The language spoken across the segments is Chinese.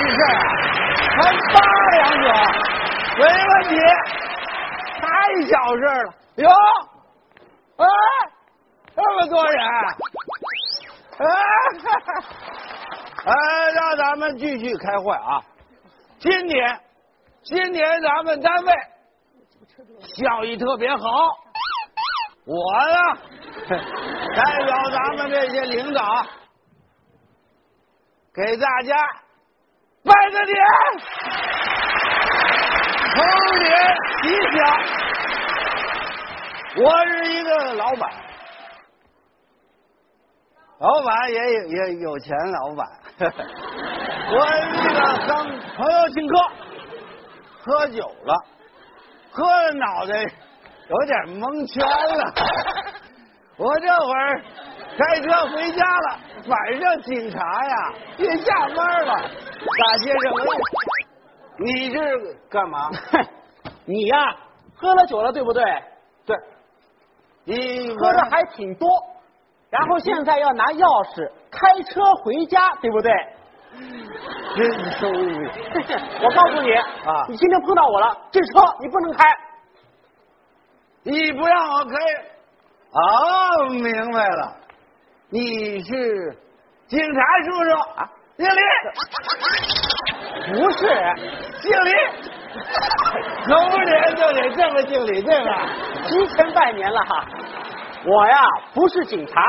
是事啊，还八两酒，没问题，太小事了。哟，哎，这么多人，哎，哎，让咱们继续开会啊。今年，今年咱们单位效益特别好，我呢 代表咱们这些领导给大家拜个年，猴年吉祥。我是一个老板，老板也有也有钱，老板。我是一个刚朋友请客，喝酒了，喝的脑袋有点蒙圈了。我这会儿开车回家了，晚上警察呀也下班了。大先生，你这是干嘛？你呀，喝了酒了，对不对？对。你喝的还挺多，然后现在要拿钥匙开车回家，对不对？真收利！我告诉你啊，你今天碰到我了，这车你不能开。你不让我开？哦，明白了，你是警察叔叔啊？经理？不是，经理。猴年就得这么敬礼，对吧？提前拜年了哈。我呀不是警察，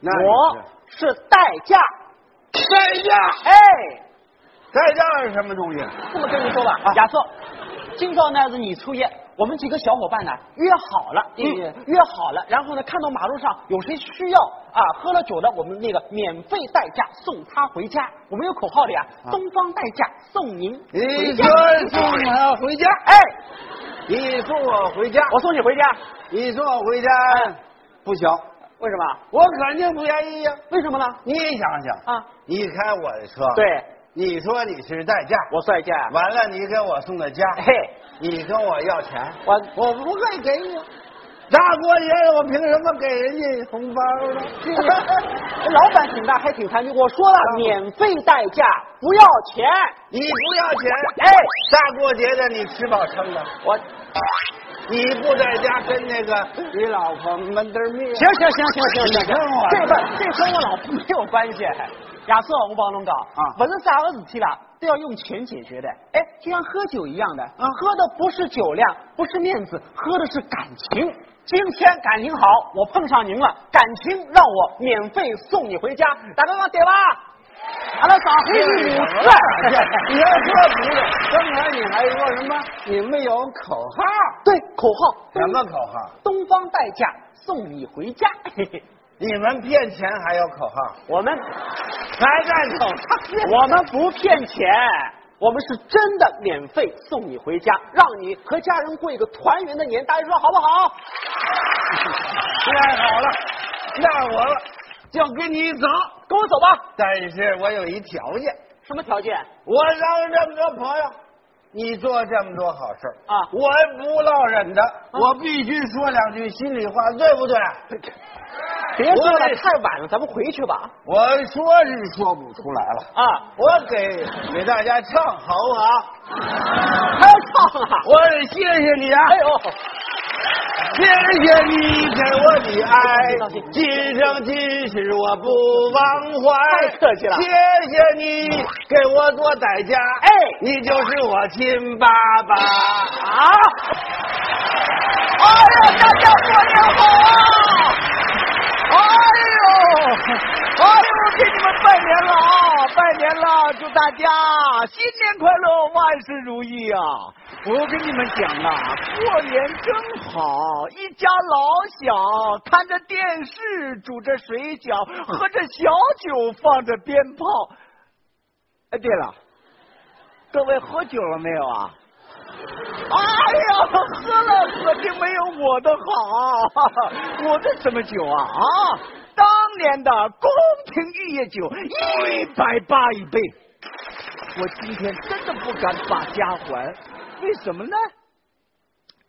我是代驾。代驾？哎，代驾是什么东西？这么跟你说吧，亚瑟，今朝呢是你初一，我们几个小伙伴呢约好了，约好了，然后呢看到马路上有谁需要啊喝了酒的，我们那个免费代驾送他回家。我们有口号的呀，东方代驾送您回家。你送他回家？哎，你送我回家，我送你回家，你送我回家。不行，为什么？我肯定不愿意呀。为什么呢？你想想啊，你开我的车，对，你说你是代驾，我代驾，完了你给我送到家，嘿，你跟我要钱，我我不会给你。大过节的，我凭什么给人家红包呢？老板挺大，还挺残疾。我说了，免费代驾，不要钱。你不要钱？哎，大过节的，你吃饱撑的，我。你不在家跟那个你老婆闷得命？行行行行行行，这跟这跟我老婆没有关系。亚瑟，我帮侬讲啊，不是啥个事体啦，都要用钱解决的。哎，就像喝酒一样的，喝的不是酒量，不是面子，喝的是感情。今天感情好，我碰上您了，感情让我免费送你回家，大哥对吧？俺们上回是五次，你要说不是，刚才你还说什么？你们有口号？对，口号什么口号？东方代驾送你回家。你们骗钱还有口号？我们还在走？我们不骗钱，我们是真的免费送你回家，让你和家人过一个团圆的年。大家说好不好？太好了，那我就跟你走。跟我走吧，但是我有一条件。什么条件？我让这么多朋友，你做这么多好事啊，我不落忍的，我必须说两句心里话，对不对？别说了，太晚了，咱们回去吧。我说是说不出来了啊，我给给大家唱好不好？还要唱啊？我得谢谢你啊！哎呦。谢谢你给我的爱，今生今世我不忘怀。太客气了。谢谢你给我做代驾，哎，你就是我亲爸爸啊！哎呦，大家过年好啊！哎呦，哎呦，给你们拜年了啊！拜年了，祝大家新年快乐，万事如意啊！我跟你们讲啊，过年真好，一家老小看着电视，煮着水饺，喝着小酒，放着鞭炮。哎，对了，各位喝酒了没有啊？哎呀，喝了可就没有我的好，我的什么酒啊啊！当年的宫廷玉液酒，一百八一杯。我今天真的不敢把家还。为什么呢？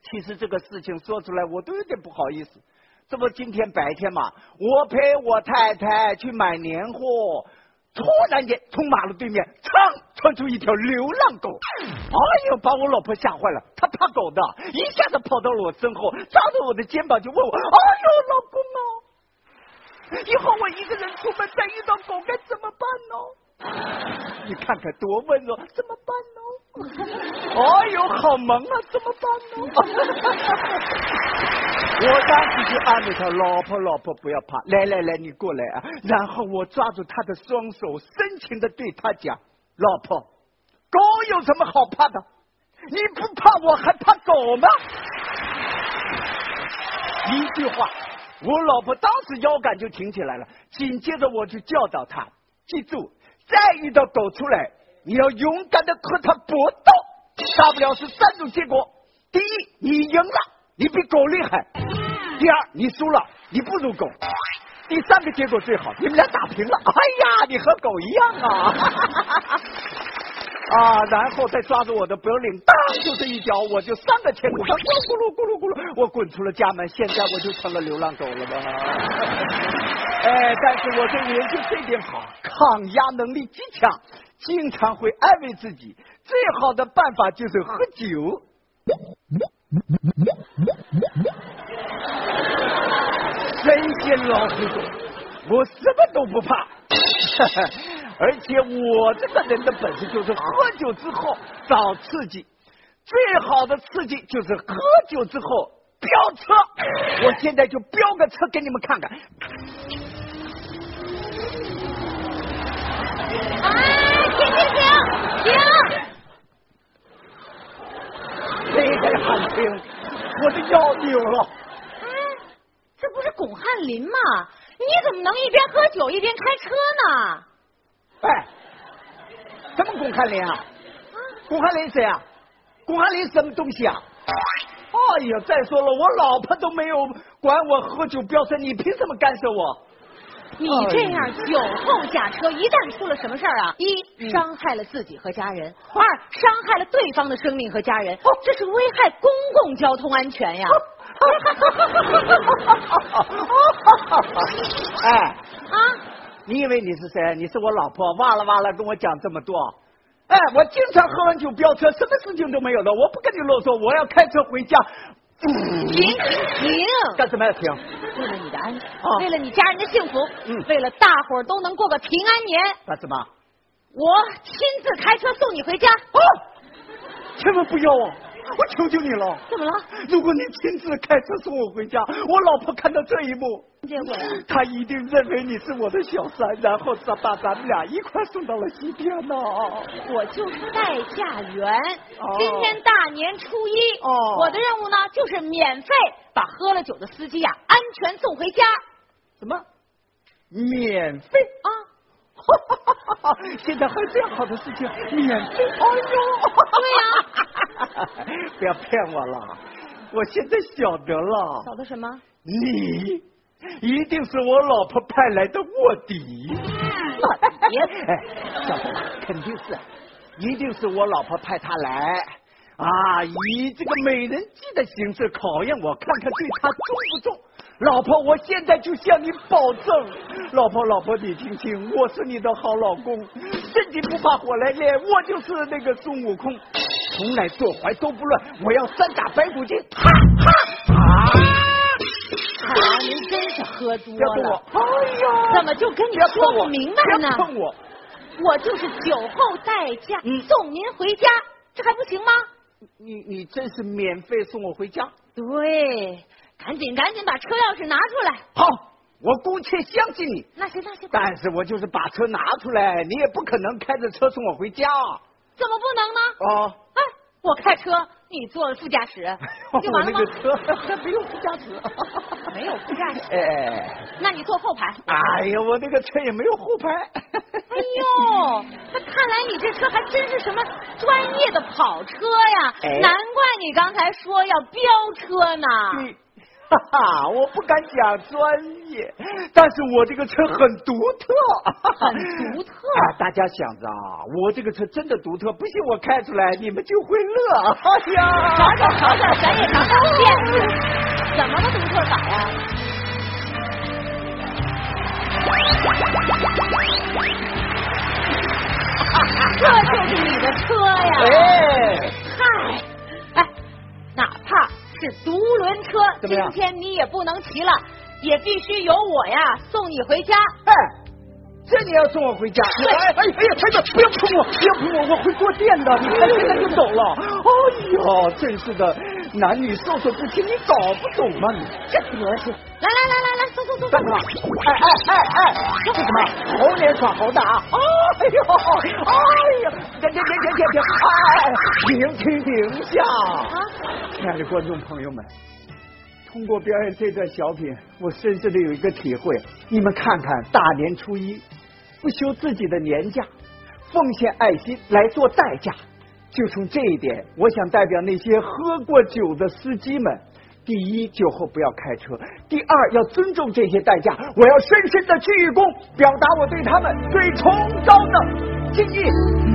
其实这个事情说出来我都有点不好意思。这不今天白天嘛，我陪我太太去买年货，突然间从马路对面噌窜出一条流浪狗，哎呦，把我老婆吓坏了。她怕狗的，一下子跑到了我身后，抓着我的肩膀就问我：“哎呦，老公啊，以后我一个人出门再遇到狗该怎么办呢？你看看多温柔，怎么办呢？” 哎呦，好萌啊！怎么办呢？我当时就安慰他：“老婆，老婆，不要怕，来来来，你过来啊！”然后我抓住他的双手，深情的对他讲：“老婆，狗有什么好怕的？你不怕，我还怕狗吗？”一句话，我老婆当时腰杆就挺起来了。紧接着我就教导他：“记住，再遇到狗出来。”你要勇敢的和他搏斗，大不了是三种结果：第一，你赢了，你比狗厉害；第二，你输了，你不如狗；第三个结果最好，你们俩打平了。哎呀，你和狗一样啊！啊，然后再抓住我的脖领，当就是一脚，我就三个前滚翻，咕噜咕噜咕噜咕噜，我滚出了家门。现在我就成了流浪狗了吧？哎，但是我这个人就这点好，抗压能力极强。经常会安慰自己，最好的办法就是喝酒。神仙老师说，我什么都不怕，而且我这个人的本事就是喝酒之后找刺激，最好的刺激就是喝酒之后飙车。我现在就飙个车给你们看看。我的腰扭了。哎，这不是巩汉林吗？你怎么能一边喝酒一边开车呢？哎，什么巩汉林啊？巩汉林谁啊？巩汉林什么东西啊？哎呀，再说了，我老婆都没有管我喝酒飙车，你凭什么干涉我？你这样酒后驾车，一旦出了什么事儿啊，一伤害了自己和家人，二伤害了对方的生命和家人，哦这是危害公共交通安全呀！哎啊，你以为你是谁？你是我老婆，哇啦哇啦跟我讲这么多。哎，我经常喝完酒飙车，什么事情都没有的。我不跟你啰嗦，我要开车回家。停停停！干什么要停？的安全，为了你家人的幸福，为了大伙儿都能过个平安年。那怎么？我亲自开车送你回家。哦！千万不要啊！我求求你了。怎么了？如果你亲自开车送我回家，我老婆看到这一幕，结果她一定认为你是我的小三，然后咱把咱们俩一块送到了西边呢。我就是代驾员。今天大年初一，哦，我的任务呢就是免费把喝了酒的司机呀安全送回家。什么？免费啊？现在还有这样好的事情，免费？哎呦！对呀。不要骗我了，我现在晓得了。晓得什么？你一定是我老婆派来的卧底。卧底？哎，晓得了，肯定是，一定是我老婆派他来啊，以这个美人计的形式考验我，看看对他忠不忠。老婆，我现在就向你保证，老婆，老婆，你听清，我是你的好老公，身体不怕火来炼，我就是那个孙悟空。从来坐怀都不乱，我要三打白骨精！哈哈啊！啊您真是喝多了。哎呦，怎么就跟你说不明白呢？碰我！我就是酒后代驾送您回家，这还不行吗？你你真是免费送我回家？对，赶紧赶紧把车钥匙拿出来。好，我姑且相信你。那行那行。但是我就是把车拿出来，你也不可能开着车送我回家。怎么不能呢？哦，哎，我开车，你坐副驾驶，就完了吗？车 没有副驾驶，没有副驾驶。哎，那你坐后排。哎呀，我那个车也没有后排。哎呦，那 看来你这车还真是什么专业的跑车呀？难怪你刚才说要飙车呢。哈哈，我不敢讲专业，但是我这个车很独特，很独特。啊大家想着啊，我这个车真的独特，不信我开出来，你们就会乐。哎呀，瞧瞧瞧瞧，咱也尝尝见怎么个独特法呀？这就是你的车呀！哎，是独轮车，今天你也不能骑了，也必须由我呀送你回家。哎，这你要送我回家？对 哎哎哎呀，太太，不要碰我，不要碰我，我会坐电的。你看现在就走了。哎呀，真是的，男女授受不亲，你搞不懂吗你？这德行！来来来来来，走走走走干什么？哎哎哎哎，这是什么？猴年耍猴的啊！哎呦，哎呀，停停停停停停！哎，停停停下！啊！亲爱的观众朋友们，通过表演这段小品，我深深的有一个体会。你们看看，大年初一不休自己的年假，奉献爱心来做代驾。就从这一点，我想代表那些喝过酒的司机们：第一，酒后不要开车；第二，要尊重这些代价。我要深深的鞠躬，表达我对他们最崇高的敬意。